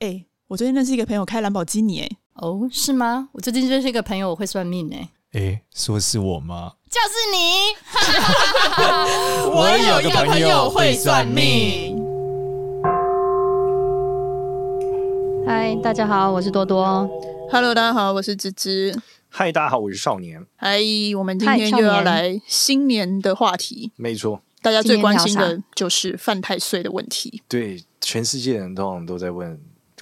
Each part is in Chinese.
哎，我最近认识一个朋友开兰博基尼，哎，哦，是吗？我最近认识一个朋友，我会算命，哎，哎，说是我吗？就是你。我有一个朋友会算命。嗨，大家好，我是多多。Hello，大家好，我是芝芝。嗨，大家好，我是少年。嗨，我们今天又要来新年的话题。没错，大家最关心的就是犯太岁的问题。对，全世界人通常都在问。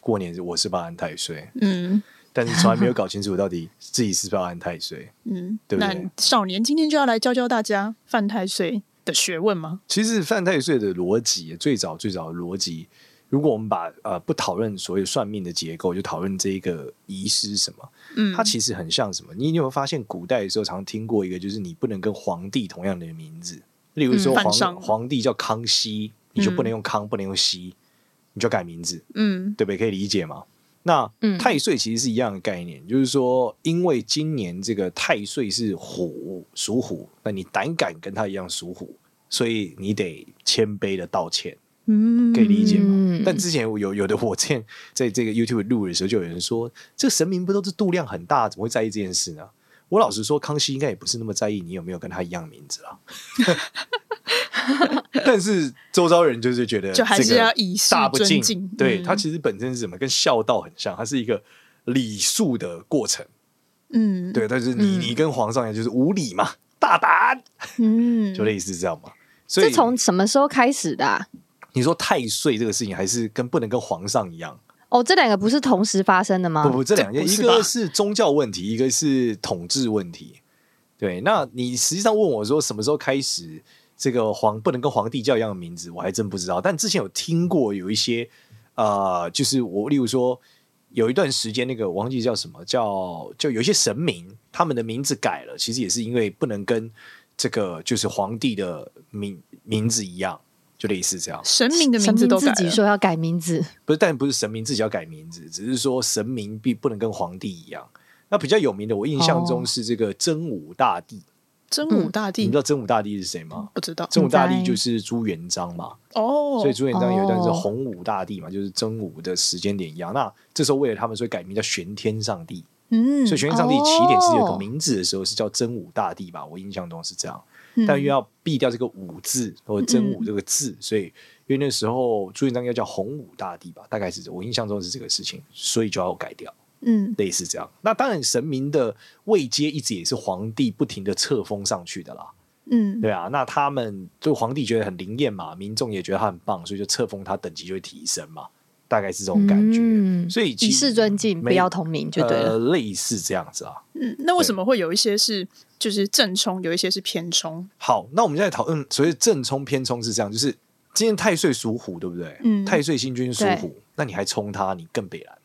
过年我是不安太岁？嗯，但是从来没有搞清楚到底自己是不是要安太岁。嗯，对不对？那少年今天就要来教教大家犯太岁的学问吗？其实犯太岁的逻辑，最早最早的逻辑，如果我们把呃不讨论所谓算命的结构，就讨论这一个仪式什么，嗯，它其实很像什么？你有没有发现古代的时候常听过一个，就是你不能跟皇帝同样的名字，例如说皇、嗯、皇帝叫康熙，你就不能用康，嗯、不能用熙。你就改名字，嗯，对不对？可以理解吗？那太岁其实是一样的概念，嗯、就是说，因为今年这个太岁是虎，属虎，那你胆敢跟他一样属虎，所以你得谦卑的道歉，嗯，可以理解吗？嗯、但之前有有的我之前在这个 YouTube 录的时候，就有人说，这神明不都是度量很大，怎么会在意这件事呢？我老实说，康熙应该也不是那么在意你有没有跟他一样名字啊。但是周遭人就是觉得，就还是要以大不敬。嗯、对，它其实本身是什么？跟孝道很像，它是一个礼数的过程。嗯，对。但是你、嗯、你跟皇上一样，就是无礼嘛，大胆。嗯，就类似这样嘛。所以这从什么时候开始的、啊？你说太岁这个事情，还是跟不能跟皇上一样？哦，这两个不是同时发生的吗？不不，这两件一个是宗教问题，一个是统治问题。对，那你实际上问我说什么时候开始？这个皇不能跟皇帝叫一样的名字，我还真不知道。但之前有听过有一些，呃，就是我例如说有一段时间，那个我忘记叫什么，叫就有一些神明，他们的名字改了，其实也是因为不能跟这个就是皇帝的名名字一样，就类似这样。神明的名字都自己说要改名字，不是，但不是神明自己要改名字，只是说神明必不能跟皇帝一样。那比较有名的，我印象中是这个真武大帝。真武大帝，你知道真武大帝是谁吗？不知道。真武大帝就是朱元璋嘛。哦。所以朱元璋有一段是洪武大帝嘛，就是真武的时间点一样。那这时候为了他们，所以改名叫玄天上帝。嗯。所以玄天上帝起点是有个名字的时候是叫真武大帝吧？我印象中是这样。但又要避掉这个武字或者真武这个字，所以因为那时候朱元璋要叫洪武大帝吧？大概是我印象中是这个事情，所以就要改掉。嗯，类似这样。那当然，神明的位阶一直也是皇帝不停的册封上去的啦。嗯，对啊。那他们就皇帝觉得很灵验嘛，民众也觉得他很棒，所以就册封他等级就会提升嘛，大概是这种感觉。嗯，所以以示尊敬，不要同名就对了。呃，类似这样子啊。嗯，那为什么会有一些是就是正冲，有一些是偏冲？好，那我们现在讨论所谓正冲偏冲是这样，就是今天太岁属虎，对不对？嗯，太岁星君属虎，那你还冲他，你更北蓝。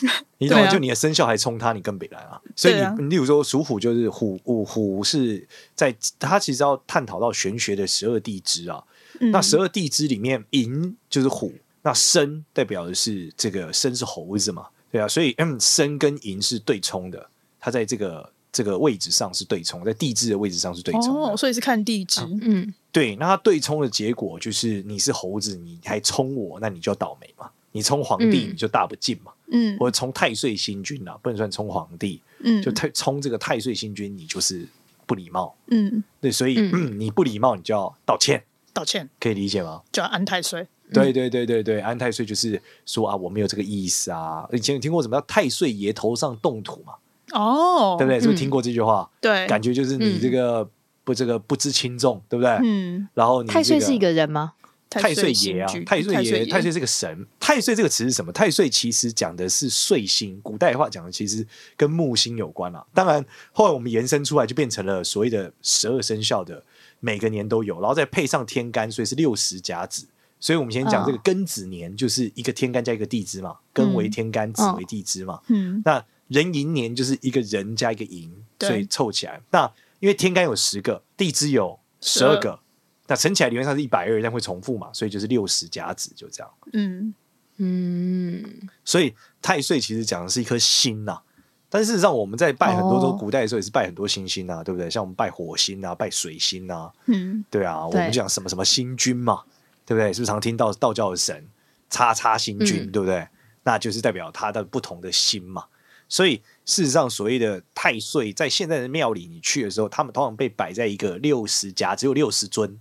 你懂吗？就你的生肖还冲他，你更北来啊！所以你，你例如说属虎，就是虎虎虎是在他其实要探讨到玄学的十二地支啊。嗯、那十二地支里面，寅就是虎，那申代表的是这个申是猴子嘛？对啊，所以嗯，申跟寅是对冲的，它在这个这个位置上是对冲，在地支的位置上是对冲哦，所以是看地支。嗯，嗯对，那它对冲的结果就是你是猴子，你还冲我，那你就要倒霉嘛。你冲皇帝，你就大不敬嘛。嗯，或者冲太岁星君啊，不能算冲皇帝。嗯，就太冲这个太岁星君，你就是不礼貌。嗯，对，所以嗯，嗯，你不礼貌，你就要道歉。道歉可以理解吗？就要安太岁。对对对对对，安太岁就是说啊，我没有这个意思啊。以前有听过什么叫太岁爷头上动土嘛？哦，对不对？是不是听过这句话？对，感觉就是你这个不这个不知轻重，对不对？嗯，然后你太岁是一个人吗？太岁爷啊，太岁爷，太岁是个神。太岁这个词是什么？太岁其实讲的是岁星，古代话讲的其实跟木星有关啊。当然，后来我们延伸出来就变成了所谓的十二生肖的每个年都有，然后再配上天干，所以是六十甲子。所以我们先讲这个庚子年，就是一个天干加一个地支嘛，庚为天干，子为地支嘛。嗯，那壬寅年就是一个人加一个寅，所以凑起来。那因为天干有十个，地支有十二个。那乘起来理论上是一百二，但会重复嘛，所以就是六十甲子，就这样。嗯嗯，所以太岁其实讲的是一颗星呐、啊，但事实上我们在拜很多都古代的时候也是拜很多星星啊，对不对？像我们拜火星啊，拜水星啊，嗯，对啊，我们讲什么什么星君嘛，对不对？是不是常听到道教的神叉叉星君，嗯、对不对？那就是代表他的不同的星嘛。所以事实上，所谓的太岁，在现在的庙里，你去的时候，他们通常被摆在一个六十甲，只有六十尊，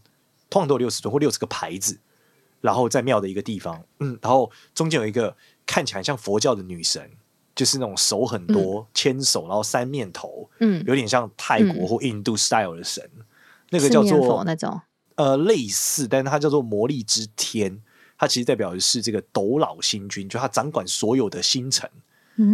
通常都有六十尊或六十个牌子，然后在庙的一个地方，嗯，然后中间有一个看起来像佛教的女神，就是那种手很多，牵、嗯、手，然后三面头，嗯，有点像泰国或印度 style 的神，嗯、那个叫做那种，呃，类似，但是它叫做魔力之天，它其实代表的是这个斗老星君，就他掌管所有的星辰。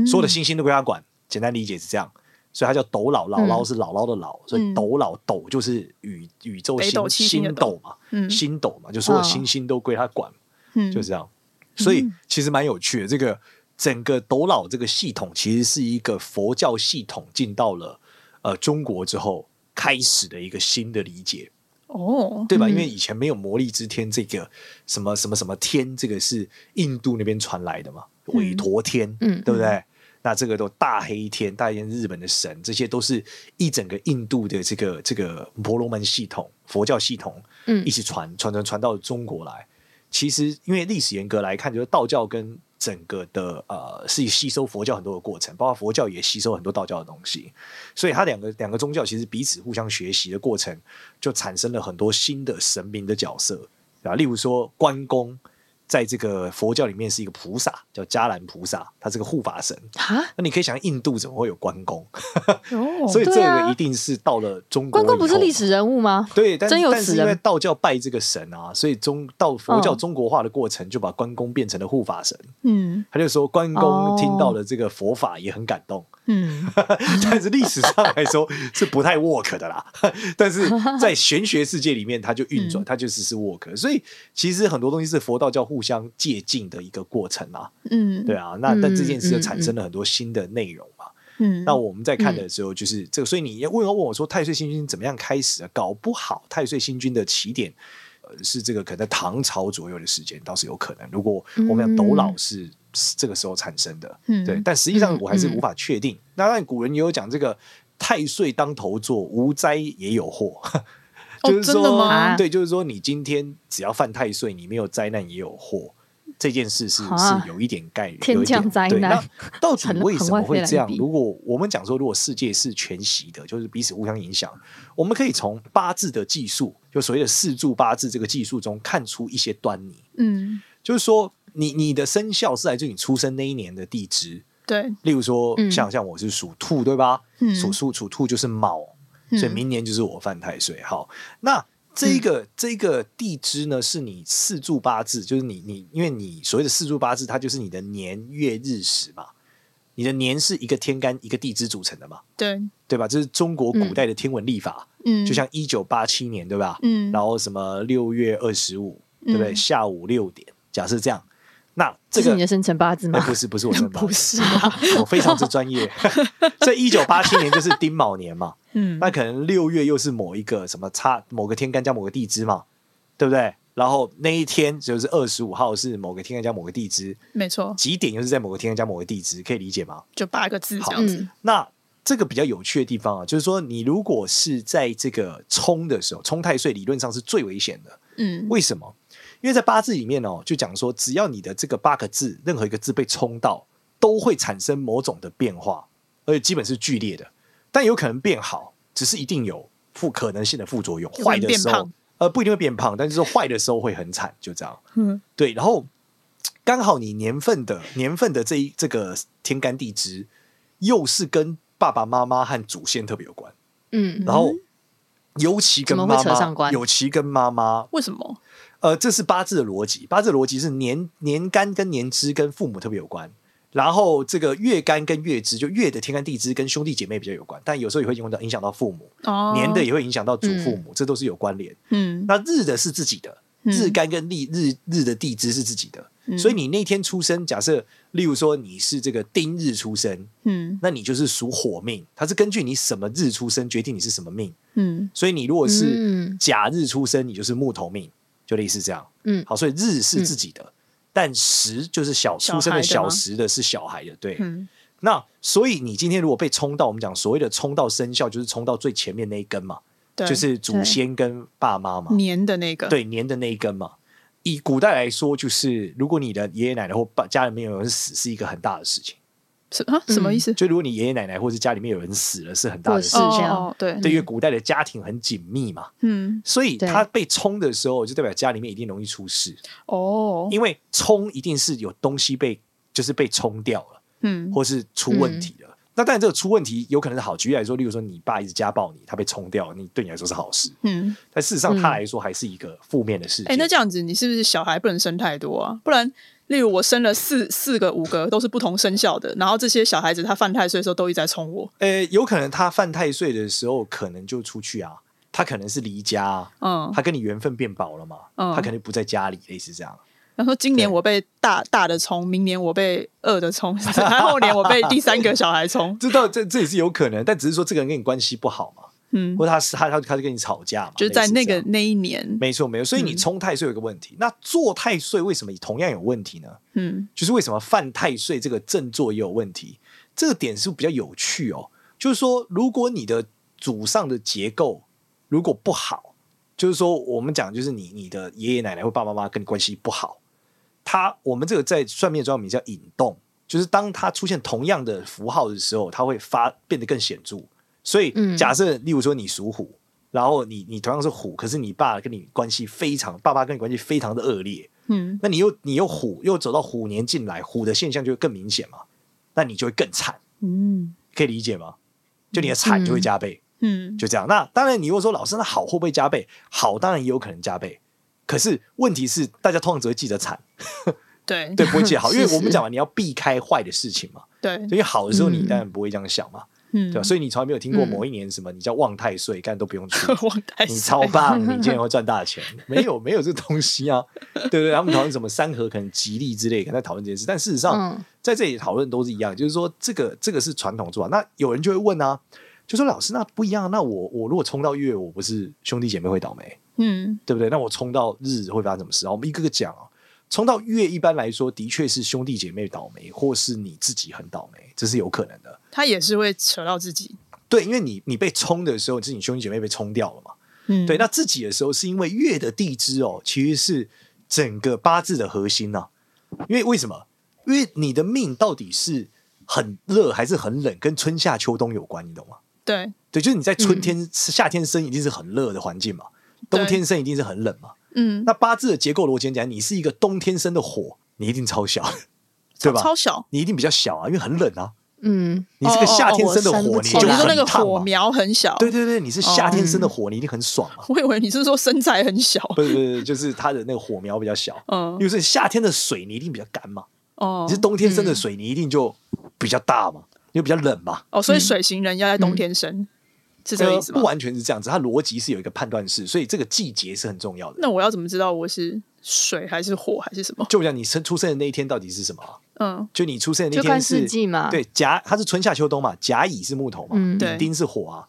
所有的星星都归他管，简单理解是这样，所以他叫斗姥，姥姥是姥姥的姥，所以斗姥斗就是宇宇宙星星斗嘛，星斗嘛，就所有星星都归他管，就这样。所以其实蛮有趣的，这个整个斗姥这个系统其实是一个佛教系统进到了呃中国之后开始的一个新的理解哦，对吧？因为以前没有魔力之天这个什么什么什么天，这个是印度那边传来的嘛。韦陀天，嗯，对不对？嗯、那这个都大黑天，大黑天日本的神，这些都是一整个印度的这个这个婆罗门系统、佛教系统，嗯，一直传传传传到中国来。其实，因为历史严格来看，就是道教跟整个的呃，是吸收佛教很多的过程，包括佛教也吸收很多道教的东西，所以它两个两个宗教其实彼此互相学习的过程，就产生了很多新的神明的角色啊，例如说关公。在这个佛教里面是一个菩萨，叫迦兰菩萨，他是个护法神。那你可以想，印度怎么会有关公？哦、所以这个一定是到了中国。关公不是历史人物吗？对，但是但是因为道教拜这个神啊，所以中到佛教中国化的过程，就把关公变成了护法神。嗯，他就说关公听到了这个佛法也很感动。嗯，但是历史上来说是不太 work 的啦。但是在玄学世界里面，它就运转，它就只是 work。所以其实很多东西是佛道教互相借镜的一个过程啊。嗯，对啊。那但这件事就产生了很多新的内容嘛。嗯，那我们在看的时候，就是这个。所以你要问要问我说，太岁星君怎么样开始啊？搞不好太岁星君的起点，呃，是这个可能在唐朝左右的时间，倒是有可能。如果我们讲斗老是。这个时候产生的，嗯、对，但实际上我还是无法确定。那当然，古人也有讲这个太岁当头坐，无灾也有祸，就是说，哦、对，就是说，你今天只要犯太岁，你没有灾难也有祸。这件事是、啊、是有一点概率，天降灾难。那到底 为什么会这样？如果我们讲说，如果世界是全息的，就是彼此互相影响，我们可以从八字的技术，就所谓的四柱八字这个技术中看出一些端倪。嗯，就是说。你你的生肖是来自于你出生那一年的地支，对。例如说，像像我是属兔，对吧？属兔属兔就是卯，所以明年就是我犯太岁。好，那这个这个地支呢，是你四柱八字，就是你你，因为你所谓的四柱八字，它就是你的年月日时嘛。你的年是一个天干一个地支组成的嘛？对，对吧？这是中国古代的天文历法，嗯，就像一九八七年，对吧？嗯，然后什么六月二十五，对不对？下午六点，假设这样。那这个你的生辰八字吗？欸、不是，不是我生辰八字，不是吗？我非常之专业。所以一九八七年就是丁卯年嘛，嗯，那可能六月又是某一个什么差某个天干加某个地支嘛，对不对？然后那一天就是二十五号是某个天干加某个地支，没错。几点又是在某个天干加某个地支，可以理解吗？就八个字这样子。嗯、那这个比较有趣的地方啊，就是说你如果是在这个冲的时候冲太岁，理论上是最危险的。嗯，为什么？因为在八字里面哦，就讲说，只要你的这个八个字，任何一个字被冲到，都会产生某种的变化，而且基本是剧烈的，但有可能变好，只是一定有负可能性的副作用。坏的时候，呃，不一定会变胖，但是说坏的时候会很惨，就这样。嗯，对。然后刚好你年份的年份的这一这个天干地支，又是跟爸爸妈妈和祖先特别有关。嗯，然后尤其跟妈妈，尤其跟妈妈，为什么？呃，这是八字的逻辑。八字的逻辑是年年干跟年支跟父母特别有关，然后这个月干跟月支，就月的天干地支跟兄弟姐妹比较有关，但有时候也会影响到影响到父母。哦，年的也会影响到祖父母，嗯、这都是有关联。嗯，那日的是自己的，日干跟日日日的地支是自己的，嗯、所以你那天出生，假设例如说你是这个丁日出生，嗯，那你就是属火命，它是根据你什么日出生决定你是什么命。嗯，所以你如果是甲日出生，你就是木头命。就类似这样，嗯，好，所以日是自己的，嗯、但时就是小出生的小时的是小孩的，对，嗯、那所以你今天如果被冲到，我们讲所谓的冲到生肖，就是冲到最前面那一根嘛，对就是祖先跟爸妈嘛，年的那个，对，年的那一根嘛。以古代来说，就是如果你的爷爷奶奶或爸家里面有人死，是一个很大的事情。什啊？什么意思？就如果你爷爷奶奶或者家里面有人死了，是很大的事情。哦，对，对，因为古代的家庭很紧密嘛，嗯，所以他被冲的时候，就代表家里面一定容易出事。哦，因为冲一定是有东西被，就是被冲掉了，嗯，或是出问题了。那当然，这个出问题有可能是好。举例来说，例如说你爸一直家暴你，他被冲掉，你对你来说是好事，嗯，但事实上他来说还是一个负面的事情。哎，那这样子，你是不是小孩不能生太多啊？不然。例如我生了四四个五个都是不同生肖的，然后这些小孩子他犯太岁的时候都一直在冲我。呃，有可能他犯太岁的时候可能就出去啊，他可能是离家，嗯，他跟你缘分变薄了嘛，嗯，他可能不在家里，类似这样。然后今年我被大大的冲，明年我被二的冲，然后后年我被第三个小孩冲，这倒这这也是有可能，但只是说这个人跟你关系不好嘛。嗯，或者他是他他他就跟你吵架嘛，就是在那个那一年，没错没错。所以你冲太岁有一个问题，嗯、那做太岁为什么同样有问题呢？嗯，就是为什么犯太岁这个正坐也有问题？这个点是不是比较有趣哦。就是说，如果你的祖上的结构如果不好，就是说我们讲就是你你的爷爷奶奶或爸爸妈妈跟你关系不好，他我们这个在算命的专有名叫引动，就是当他出现同样的符号的时候，他会发变得更显著。所以，假设例如说你属虎，然后你你同样是虎，可是你爸跟你关系非常，爸爸跟你关系非常的恶劣，嗯，那你又你又虎又走到虎年进来，虎的现象就会更明显嘛，那你就会更惨，嗯，可以理解吗？就你的惨就会加倍，嗯，就这样。那当然，你如果说老师那好会不会加倍？好，当然也有可能加倍，可是问题是大家通常只会记得惨，对。对，不会记得好，因为我们讲嘛，你要避开坏的事情嘛，对，所以好的时候你当然不会这样想嘛。嗯，对吧？所以你从来没有听过某一年什么？你叫旺太岁，干都不用去。旺太岁，你超棒，你今年会赚大钱。没有，没有这东西啊，对不对？他们讨论什么三合可能吉利之类，可能在讨论这件事。但事实上，在这里讨论都是一样，就是说这个这个是传统做法。那有人就会问啊，就说老师，那不一样。那我我如果冲到月，我不是兄弟姐妹会倒霉？嗯，对不对？那我冲到日会发生什么事？我们一个个讲啊。冲到月，一般来说的确是兄弟姐妹倒霉，或是你自己很倒霉，这是有可能的。他也是会扯到自己。对，因为你你被冲的时候，是你兄弟姐妹被冲掉了嘛？嗯，对。那自己的时候，是因为月的地支哦，其实是整个八字的核心呐、啊。因为为什么？因为你的命到底是很热还是很冷，跟春夏秋冬有关，你懂吗？对，对，就是你在春天、嗯、夏天生一定是很热的环境嘛，冬天生一定是很冷嘛。嗯，那八字的结构逻辑讲，你是一个冬天生的火，你一定超小，对吧？超小，你一定比较小啊，因为很冷啊。嗯，你是个夏天生的火，你就说那个火苗很小。对对对，你是夏天生的火，你一定很爽啊。我以为你是说身材很小，不是不是，就是它的那个火苗比较小。嗯，因为是夏天的水，你一定比较干嘛。哦，你是冬天生的水，你一定就比较大嘛，因为比较冷嘛。哦，所以水型人要在冬天生。是这个意思吗？不完全是这样子，它逻辑是有一个判断式，所以这个季节是很重要的。那我要怎么知道我是水还是火还是什么？就讲你生出生的那一天到底是什么？嗯，就你出生的那天是四季嘛？对，甲它是春夏秋冬嘛，甲乙是木头嘛，嗯，乙丁是火啊，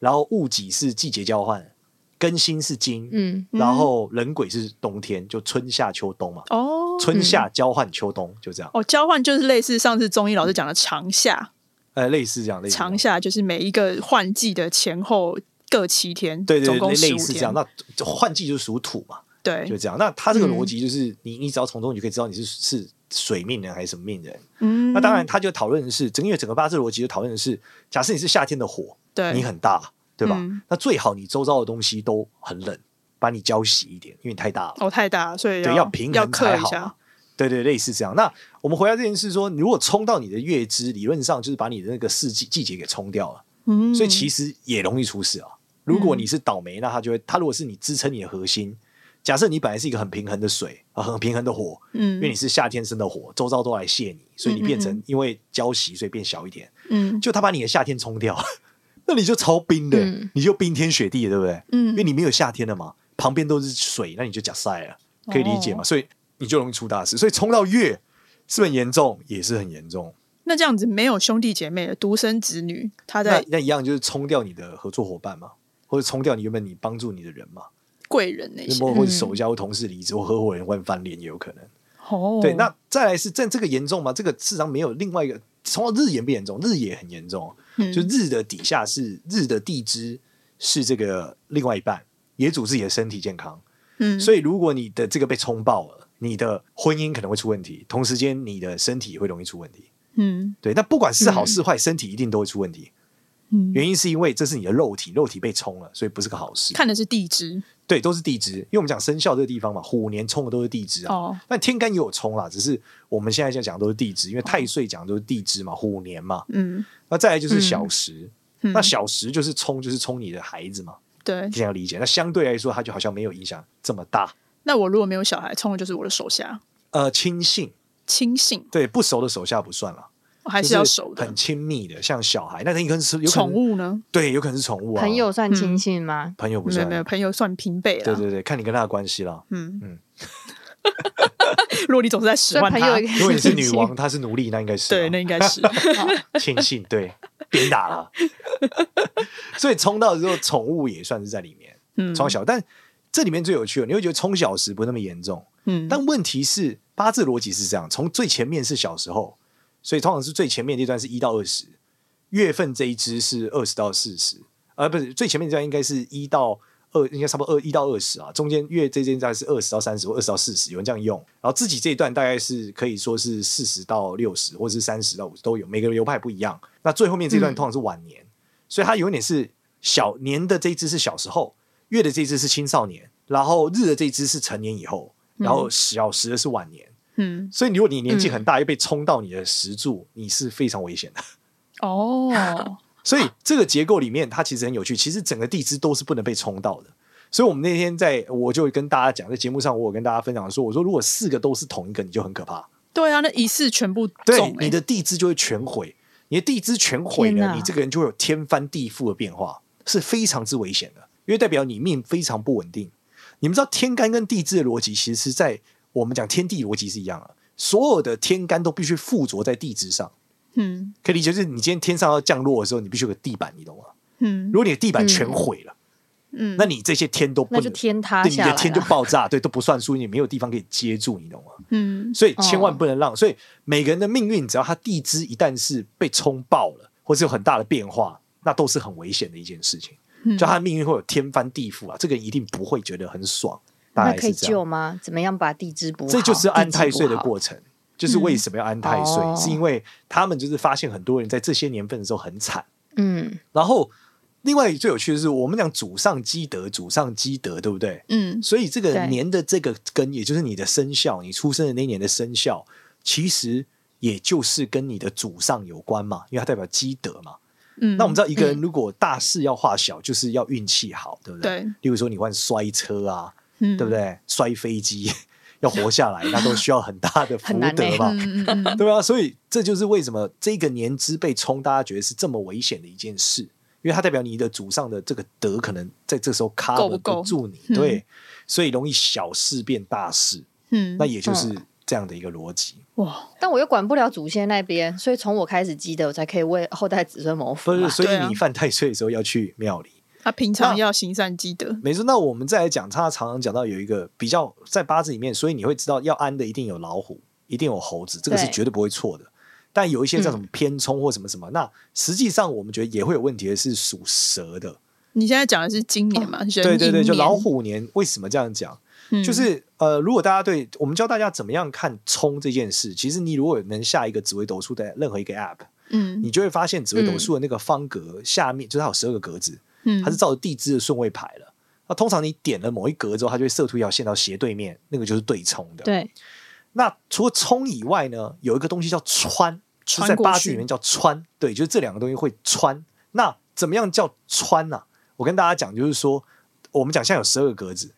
然后戊己是季节交换，庚辛是金，嗯，然后人鬼是冬天，就春夏秋冬嘛。哦，春夏交换秋冬就这样。哦，交换就是类似上次中医老师讲的长夏，呃，类似这样，类似长夏就是每一个换季的前后。各七天，对对对，总共类似这样。那换季就是属土嘛，对，就这样。那他这个逻辑就是，你、嗯、你只要从中你就可以知道你是是水命人还是什么命人。嗯，那当然，他就讨论的是，整个因为整个八字逻辑就讨论的是，假设你是夏天的火，对，你很大，对吧？嗯、那最好你周遭的东西都很冷，把你浇熄一点，因为你太大了。哦，太大，所以要对要平衡才好对对，类似这样。那我们回到这件事说，你如果冲到你的月支，理论上就是把你的那个四季季节给冲掉了。嗯，所以其实也容易出事啊。如果你是倒霉，那他就会，他如果是你支撑你的核心，假设你本来是一个很平衡的水啊，很平衡的火，嗯，因为你是夏天生的火，周遭都来泄你，所以你变成因为交习，所以变小一点，嗯，就他把你的夏天冲掉，那你就超冰的，嗯、你就冰天雪地的，对不对？嗯，因为你没有夏天了嘛，旁边都是水，那你就假晒了，可以理解嘛？哦、所以你就容易出大事，所以冲到月是很严重？也是很严重。那这样子没有兄弟姐妹的独生子女，他在那，那一样就是冲掉你的合作伙伴嘛。或者冲掉你原本你帮助你的人嘛，贵人那些，或者手下或同事离职或合伙人换翻脸也有可能。哦，对，那再来是这这个严重吗？这个事实上没有另外一个，冲到日也不严重，日也很严重。嗯、就日的底下是日的地支是这个另外一半，也主自己的身体健康。嗯，所以如果你的这个被冲爆了，你的婚姻可能会出问题，同时间你的身体也会容易出问题。嗯，对，那不管是好是坏，身体一定都会出问题。嗯，原因是因为这是你的肉体，肉体被冲了，所以不是个好事。看的是地支，对，都是地支，因为我们讲生肖这个地方嘛，虎年冲的都是地支啊。哦，但天干也有冲啦，只是我们现在在讲都是地支，因为太岁讲的都是地支嘛，虎年嘛。嗯，那再来就是小时，嗯那小时就是冲，就是冲你的孩子嘛，对这。样理解。那相对来说，它就好像没有影响这么大。那我如果没有小孩，冲的就是我的手下，呃，亲信，亲信，对，不熟的手下不算了，我还是要熟的很。亲密的，像小孩，那他有可能是宠，物呢？对，有可能是宠物啊，朋友算亲信吗？朋友不算没有没，有，朋友算平辈了。对对对，看你跟他的关系啦。嗯嗯 如果你总是在使唤他 如果你是女王，她是奴隶，那应该是啊对，那应该是。庆幸，对，鞭打了。所以冲到之后，宠物也算是在里面，嗯从小。但这里面最有趣的，你会觉得冲小时不那么严重，嗯，但问题是八字逻辑是这样：从最前面是小时候，所以通常是最前面这段是一到二十，月份这一支是二十到四十，呃，不是最前面这段应该是一到二，应该差不多二一到二十啊，中间月这间大概是二十到三十或二十到四十，有人这样用。然后自己这一段大概是可以说是四十到六十，或者是三十到五十都有，每个流派不一样。那最后面这段通常是晚年，所以它有点是小年的这一支是小时候，月的这一支是青少年，然后日的这一支是成年以后，然后小时的是晚年。嗯，所以如果你年纪很大又被冲到你的石柱，你是非常危险的。哦，所以这个结构里面，它其实很有趣。其实整个地支都是不能被冲到的。所以我们那天在，我就跟大家讲，在节目上，我有跟大家分享说，我说如果四个都是同一个，你就很可怕。对啊，那一次全部对，，欸你的地支就会全毁。你的地支全毁了，你这个人就会有天翻地覆的变化，是非常之危险的，因为代表你命非常不稳定。你们知道天干跟地支的逻辑，其实是在我们讲天地逻辑是一样的，所有的天干都必须附着在地支上。嗯可以理解，就是你今天天上要降落的时候，你必须有个地板，你懂吗？嗯如果你的地板全毁了，嗯，那你这些天都不能，那就天塌对，你下来的天就。爆炸，对，都不算数，你没有地方可以接住，你懂吗？嗯所以千万不能让，所以每个人的命运，只要他地支一旦是被冲爆了，或是有很大的变化，那都是很危险的一件事情。嗯就他的命运会有天翻地覆啊，这个人一定不会觉得很爽。大那可以概是这样救吗？怎么样把地支补好？这就是安太岁的过程。就是为什么要安太岁，嗯是因为他们就是发现很多人在这些年份的时候很惨。嗯，然后，另外最有趣的是，我们讲祖上积德，祖上积德，对不对？嗯所以这个年的这个根，也就是你的生肖，你出生的那年的生肖，其实也就是跟你的祖上有关嘛，因为它代表积德嘛。嗯，那我们知道，一个人如果大事要化小，就是要运气好，对不对？对例如说你换摔车啊，嗯对不？对？摔飞机要活下来，那都需要很大的福德嘛。对啊，所以这就是为什么这个年支被冲，大家觉得是这么危险的一件事，因为它代表你的祖上的这个德可能在这时候 cover 够不住你，嗯对，所以容易小事变大事，嗯，那也就是这样的一个逻辑。哇，但我又管不了祖先那边，所以从我开始积德，我才可以为后代子孙谋福。不是，所以你犯太岁的时候要去庙里。他平常要行善积德，没错，那我们再来讲，他常常讲到有一个比较在八字里面，所以你会知道要安的一定有老虎，一定有猴子，这个是绝对不会错的。但有一些叫什么偏冲或什么什么，那实际上我们觉得也会有问题的是属蛇的。你现在讲的是今年嘛？人对对对，就老，虎年为什么这样讲？嗯就是呃，如果大家对我们教大家怎么样看冲这件事，其实你如果能下一个紫微斗数的任何一个 App，嗯你就会发现紫微斗数的那个方格下面，就是它有十二个格子，嗯，它是照着地支的顺位排了。那通常你点了某一格之后，它就会射出一条线到斜对面，那个就是对冲的。。对，那除了冲以外呢，有一个东西叫穿，就在穿过去八字里面叫穿。对，就是这两个东西会穿。那怎么样叫穿呢、我跟大家讲，就是说，我们讲现在有十二个格子，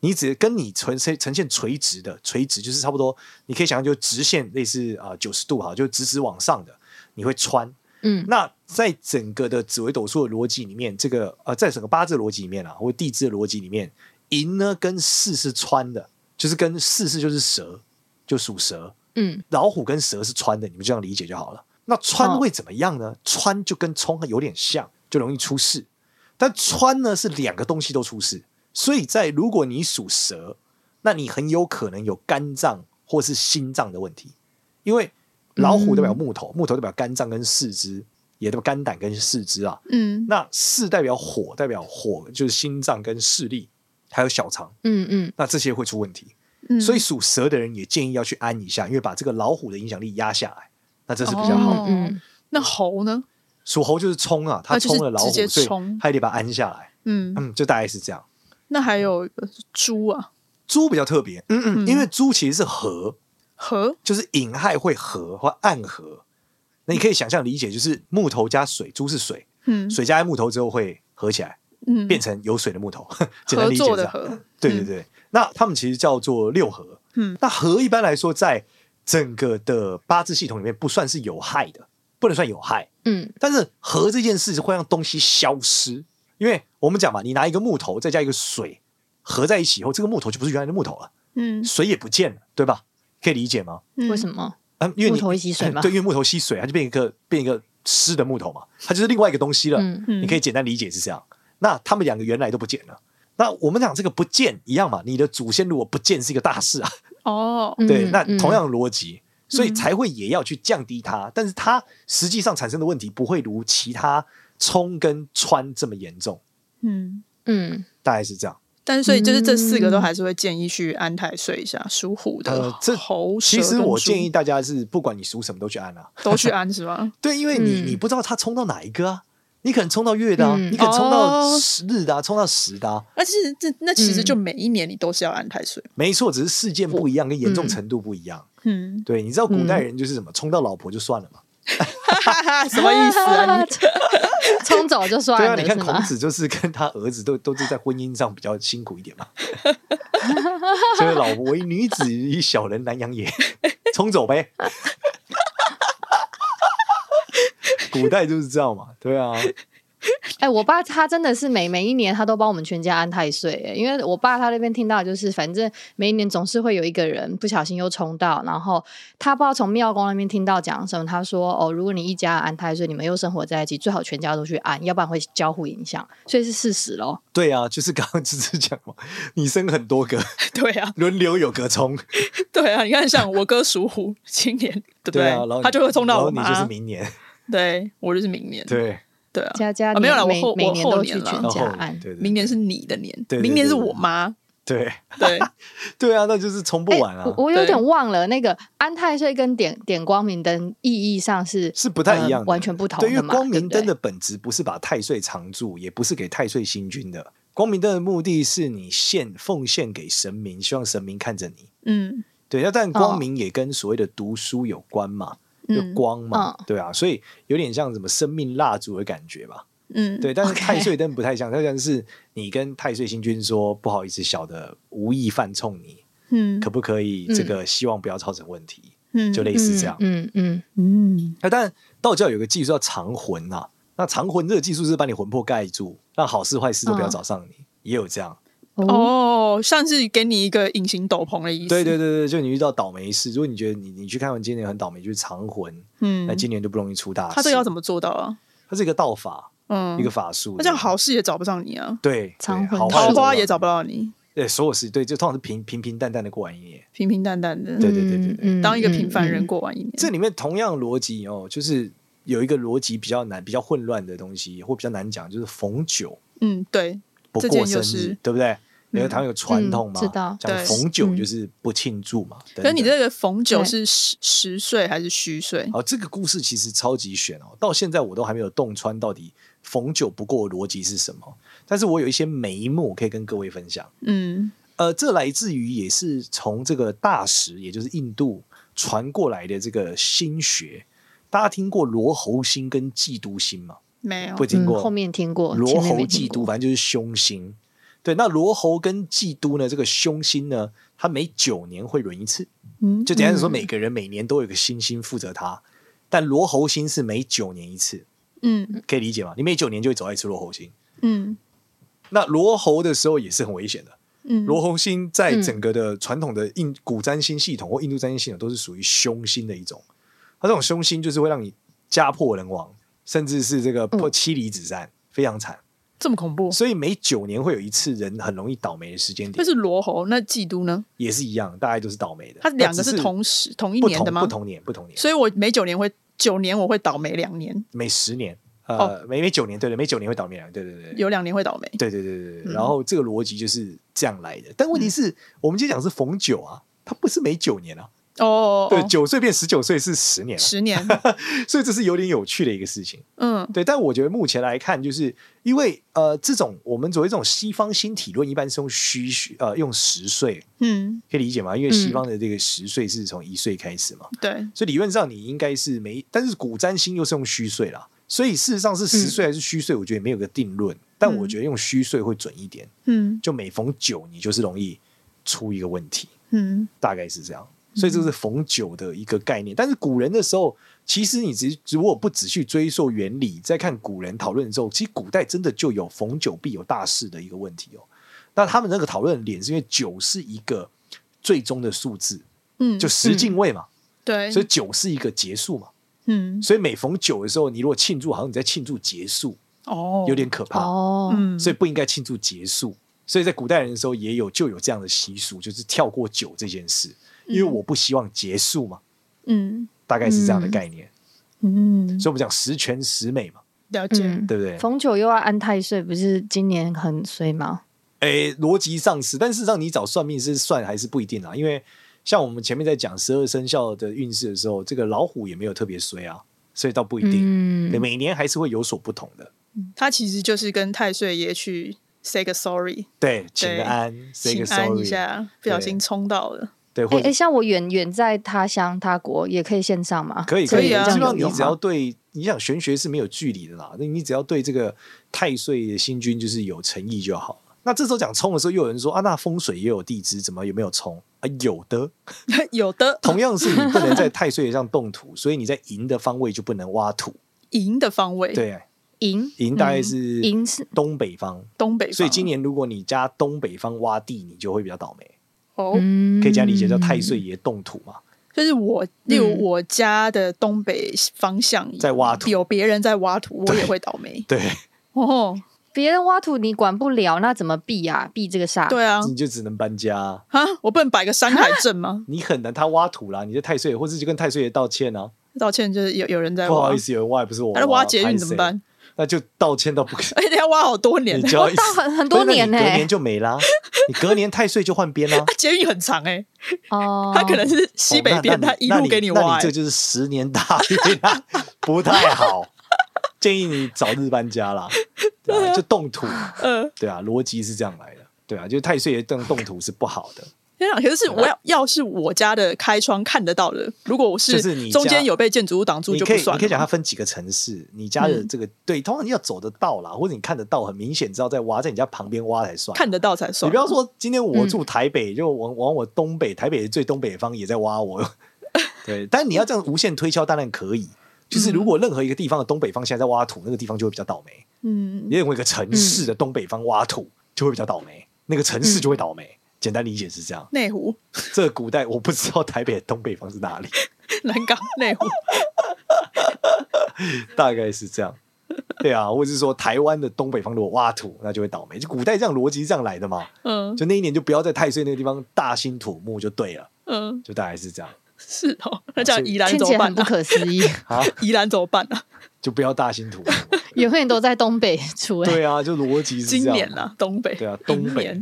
你只跟你呈现呈现垂直的，垂直就是差不多，你可以想象就直线，类似啊九十度哈，就直直往上的，你会穿。嗯，那在整个的紫微斗数的逻辑里面，这个呃，在整个八字的逻辑里面啊，或地支的逻辑里面，寅呢跟巳是穿的，就是跟巳是就是蛇，就属蛇。嗯，老虎跟蛇是穿的，你们这样理解就好了。那穿会怎么样呢？穿就跟冲有点像，就容易出事。但穿呢是两个东西都出事，所以在如果你属蛇，那你很有可能有肝脏或是心脏的问题，因为老虎代表木头，木头代表肝脏跟四肢，也代表肝胆跟四肢啊。嗯那四代表火，代表火就是心脏跟视力，还有小肠，嗯嗯，那这些会出问题。嗯所以属蛇的人也建议要去安一下，因为把这个老虎的影响力压下来，那这是比较好的。哦嗯那猴呢？属猴就是冲啊，他冲了老虎，所以冲他也得把它安下来。嗯，嗯，就大概是这样。那还有一个是猪啊，猪比较特别，嗯嗯，嗯因为猪其实是合，和就是隐害会合或暗合。那你可以想象理解，就是木头加水，猪是水，嗯水加在木头之后会合起来，嗯变成有水的木头。简单理解对对对，那他们其实叫做六合。嗯，那合一般来说，在整个的八字系统里面不算是有害的，不能算有害。嗯但是合这件事会让东西消失，因为我们讲嘛，你拿一个木头再加一个水合在一起以后，这个木头就不是原来的木头了，嗯水也不见了，对吧？可以理解吗？嗯为什么？嗯，因为你木头会吸水嘛 对，因为木头吸水，它就变一个变一个湿的木头嘛，它就是另外一个东西了。嗯嗯你可以简单理解是这样。那他们两个原来都不见了。那我们讲这个不见一样嘛，你的祖先如果不见是一个大事啊，哦，对，那同样的逻辑，所以才会也要去降低它，但是它实际上产生的问题不会如其他冲跟穿这么严重，嗯，嗯大概是这样。但是所以就是这四个都还是会建议去安太岁一下，属虎的呃这猴、其实我建议大家是，不管你属什么都去安啊。都去安是吗？对，因为你嗯你不知道他冲到哪一个啊，你可能冲到月的啊，嗯你可能冲到哦十日的啊，冲到十的啊。那其实这那其实就每一年你都是要安太岁，没错，只是事件不一样，跟严重程度不一样。嗯，对，你知道古代人就是什么，冲到老婆就算了嘛。什么意思啊？你 冲走就算了对啊，了，你看？孔子就是跟他儿子都都是在婚姻上比较辛苦一点嘛。所 以老婆为女子，与小人难养也，冲走呗。古代就是这样嘛，对啊，哎、我爸他真的是每每一年他都帮我们全家安太岁，哎，因为我爸他那边听到就是，反正每一年总是会有一个人不小心又冲到，然后他不知道从庙公那边听到讲什么，他说哦，如果你一家安太岁，你们又生活在一起，最好全家都去安，要不然会交互影响，所以是事实喽。对啊，就是刚刚芝芝讲嘛，你生很多个，对啊，轮流有个冲，对啊，你看像我哥属虎，今年对不对？对啊，然后他就会冲到我妈，然后你就是明年，对我就是明年，对，对啊，家家啊没有了每我后我每年都后年啦。去全家安，对对明年是你的年，对对明年是我妈，对。对，对啊，那就是冲不哎完啊，我我有对。点忘了，那个安太岁跟点点光明灯意义上是是不太一样的，呃完全不同对，因。为光明灯的本质不是把太岁常住，也不是给太岁星君的。光明灯的目的是你献奉献给神明，希望神明看着你。嗯。对，那但光明也跟所谓的读书有关嘛，就嗯光嘛，嗯对啊，所以有点像什么生命蜡烛的感觉吧。嗯，对，但是太岁灯不太像，它像是你跟太岁星君说不好意思，小的无意犯冲你，嗯可不可以这个希望不要造成问题，嗯就类似这样。嗯嗯嗯那当然，道教有个技术叫藏魂啊。那藏魂这个技术是把你魂魄盖住，让好事坏事都不要找上你，也有这样。嗯哦。哦，像是给你一个隐形斗篷的意思，对对对对，就你遇到倒霉事，如果你觉得你你去看完今年很倒霉，就是藏魂，嗯。那，今年就不容易出大事。他这个要怎么做到？啊？他是一个道法，嗯，一个法。术。那这样好事也找不上你啊，对，藏魂。桃花也找不到。到你，你。对，所有事对，就通常是平平平淡淡的过完一年。平平淡淡的，对对对对当一个平凡人嗯过完一年，这里面同样逻辑哦，就是有一个逻辑比较难、比较混乱的东西，或比较难讲，就是逢九嗯，对，不这过生日，对不对？因为台湾有传统嘛，嗯知道讲逢九嗯就是不庆祝嘛。可是你这个逢九是实实岁还是虚岁？哦，这个故事其实超级悬哦，到现在我都还没有洞穿到底逢九不过的逻辑是什么。但是我有一些眉目可以跟各位分享。嗯呃，这来自于也是从这个大食，也就是印度传过来的这个心学。大家听过罗喉星跟嫉妒心吗？没有不，听过。嗯后面听过，罗前面喉嫉妒，反正就是凶星。对，那罗喉跟嫉妒呢，这个凶星呢，它每九年会轮一次。嗯就简单的说，嗯每个人每年都有一个星星负责它，但罗喉星是每九年一次，嗯可以理解吗？你每九年就会走到一次罗喉星。嗯那罗喉的时候也是很危险的。嗯，罗喉星在整个的传统的印古占星系统或印度占星系统都是属于凶星的一种。它这种凶星就是会让你家破人亡，甚至是这个破妻离子散，非常惨。这么恐怖，所以每九年会有一次人很容易倒霉的时间点，这是罗喉，那嫉妒呢？也是一样，大概都是倒霉的。它两个是是同时同一年的吗？不同年不同年，所以我每九年会九年我会倒霉两年，每十年呃，每每九年，对对，每九年会倒霉两，对对对，有两年会倒霉。对对对对对。然后这个逻辑就是这样来的。但问题是我们今天讲是逢九啊，它不是每九年啊。哦，对，九岁变十九岁是十年，十年，所以这是有点有趣的一个事情。嗯，对，但我觉得目前来看，就是因为呃，这种我们所谓这种西方新体论，一般是用虚虚呃用十岁，嗯，可以理解吗？因为西方的这个十岁是从一岁开始嘛，对，所以理论上你应该是没，但是古占星又是用虚岁啦，所以事实上是十岁还是虚岁，我觉得没有个定论，但我觉得用虚岁会准一点，嗯，就每逢九，你就是容易出一个问题，嗯，大概是这样。所以这是逢九的一个概念，但是古人的时候，其实你只如果不仔细追溯原理，再看古人讨论的时候，其实古代真的就有逢九必有大事的一个问题哦。那他们那个讨论的点是因为九是一个最终的数字，嗯，就十进位嘛，对，所以九是一个结束嘛，嗯，所以每逢九的时候，你如果庆祝，好像你在庆祝结束，哦，有点可怕哦，所以不应该庆祝结束。所以在古代人的时候，也有就有这样的习俗，就是跳过九这件事。因为我不希望结束嘛，嗯，大概是这样的概念，嗯，所以我们讲十全十美嘛，了解，对不对？逢九又要安太岁，不是今年很衰吗？诶，逻辑上是，但事实上你找算命是算还是不一定啊？因为像我们前面在讲十二生肖的运势的时候，这个老虎也没有特别衰啊，所以倒不一定，嗯，每年还是会有所不同的。它其实就是跟太岁爷去 say 个 sorry，对，请个安，say 个 sorry 一下，不小心冲到了。对，哎、欸，像我远远在他乡他国，也可以线上吗？可以，可以啊。基本上你只要对，你想玄学是没有距离的啦。那你只要对这个太岁的星君就是有诚意就好。那这时候讲冲的时候，又有人说啊，那风水也有地支，怎么有没有冲啊？有的，有的。同样是你不能在太岁上动土，所以你在寅的方位就不能挖土。寅的方位，对，寅寅大概是寅是东北方，东北方。所以今年如果你家东北方挖地，你就会比较倒霉。哦，可以这样理解，叫太岁爷动土嘛？就是我，例如我家的东北方向在挖土，有别人在挖土，我也会倒霉。对，哦，别人挖土你管不了，那怎么避啊？避这个煞？对啊，你就只能搬家啊！我不能摆个山海阵吗？你很难，他挖土啦，你的太岁，或者就跟太岁爷道歉啊，道歉就是有有人在挖，不好意思，有人挖也不是我，他挖捷运怎么办？那就道歉到不可，而且要挖好多年，你就要 挖很很多年呢，隔年就没啦。你隔年太岁就换边啦。监狱很长哎，哦，他可能是西北边，他一路给你挖，那你这就是十年大运啊，不太好。建议你早日搬家啦，对啊，就动土，嗯，对啊，逻辑是这样来的，对啊，就太岁也动动土是不好的。可是我要要是我家的开窗看得到的，如果我是中间有被建筑物挡住，就不算。你可以讲它分几个城市，你家的这个对，通常你要走得到啦，或者你看得到，很明显知道在挖，在你家旁边挖才算。看得到才算。你不要说今天我住台北，就往往我东北，台北的最东北方也在挖我。对，但你要这样无限推敲，当然可以。就是如果任何一个地方的东北方现在在挖土，那个地方就会比较倒霉。嗯，你认为一个城市的东北方挖土就会比较倒霉，那个城市就会倒霉。简单理解是这样，内湖。这个古代我不知道台北的东北方是哪里，南港、内湖，大概是这样。对啊，或者是说台湾的东北方如果挖土，那就会倒霉。就古代这样逻辑是这样来的嘛。嗯，就那一年就不要在太岁那个地方大兴土木就对了。嗯，就大概是这样。是哦，那叫宜兰怎么办？不可思议 啊！宜兰怎么办呢？就不要大兴土木。永远都在东北出。对啊，就逻辑是这样。今年啊，东北。对啊，东北。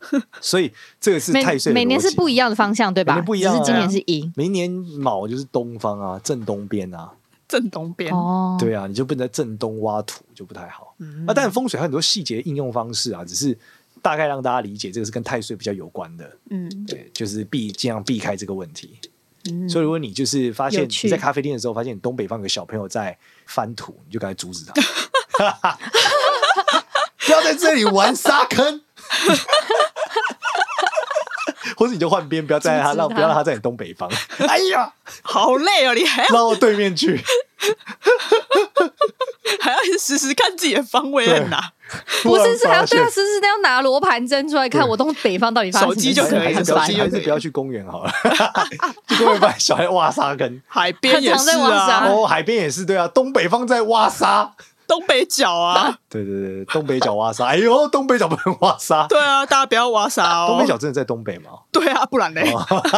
所以这个是太岁，每年是不一样的方向，对吧？不一样，只是今年是寅，明年卯就是东方啊，正东边啊，正东边。哦，对啊，你就不能在正东挖土，就不太好。啊，但风水还有很多细节应用方式啊，只是大概让大家理解，这个是跟太岁比较有关的。嗯，对，就是避尽量避开这个问题。所以如果你就是发现你在咖啡店的时候，发现你东北方有个小朋友在翻土，你就赶快阻止他，不要在这里玩沙坑。或者你就换边，不要在他，让不要让他在你东北方。哎呀，好累哦！你还要绕到对面去，还要时时看自己的方位在哪？不是，是还要对啊，时时都要拿罗盘针出来看我东北方到底发生什么。手机就可以，手机还是不要去公园好了。去公园把小孩挖沙坑，海边也是啊。哦，海边也是对啊，东北方在挖沙。东北角啊，对对对，东北角挖沙，哎呦，东北角不能挖沙。对啊，大家不要挖沙哦。东北角真的在东北吗？对啊，不然呢？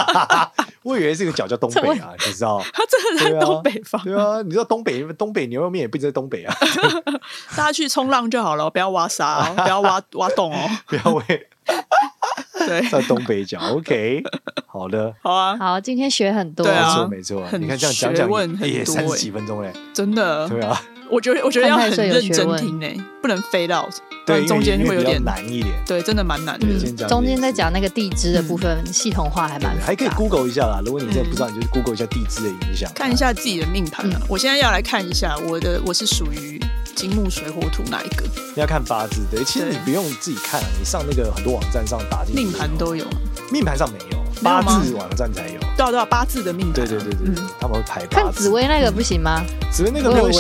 我以为这个角叫东北啊，你知道？它真的在东北方。对啊，你知道东北东北牛肉面也不在东北啊。大家去冲浪就好了，不要挖沙，不要挖挖洞哦，不要喂。对，在东北角，OK，好的，好啊，好，今天学很多，没错没错，你看这样讲讲也三十几分钟嘞，真的，对啊，我觉得我觉得要很认真听呢，不能 fade out，对，中间会有点难一点，对，真的蛮难的。中间在讲那个地支的部分，系统化还蛮，还可以 Google 一下啦。如果你真的不知道，你就 Google 一下地支的影响，看一下自己的命盘啊。我现在要来看一下我的，我是属于。金木水火土哪一个？你要看八字，对，其实你不用自己看，你上那个很多网站上打进命盘都有，命盘上没有，八字网站才有。对啊对啊，八字的命盘，对对对对，他们会排。看紫薇那个不行吗？紫薇那个没有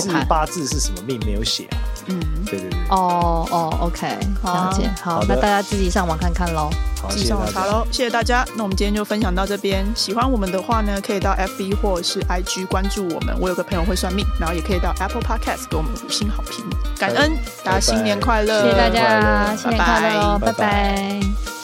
写，是八字是什么命没有写啊？嗯，对对对。哦哦，OK，了解。好，那大家自己上网看看喽。自己上网查喽，谢谢大家。那我们今天就分享到这边。喜欢我们的话呢，可以到 FB 或者是 IG 关注我们。我有个朋友会算命，然后也可以到 Apple Podcast 给我们五星好评，感恩大家新年快乐，谢谢大家，新年快乐，拜拜。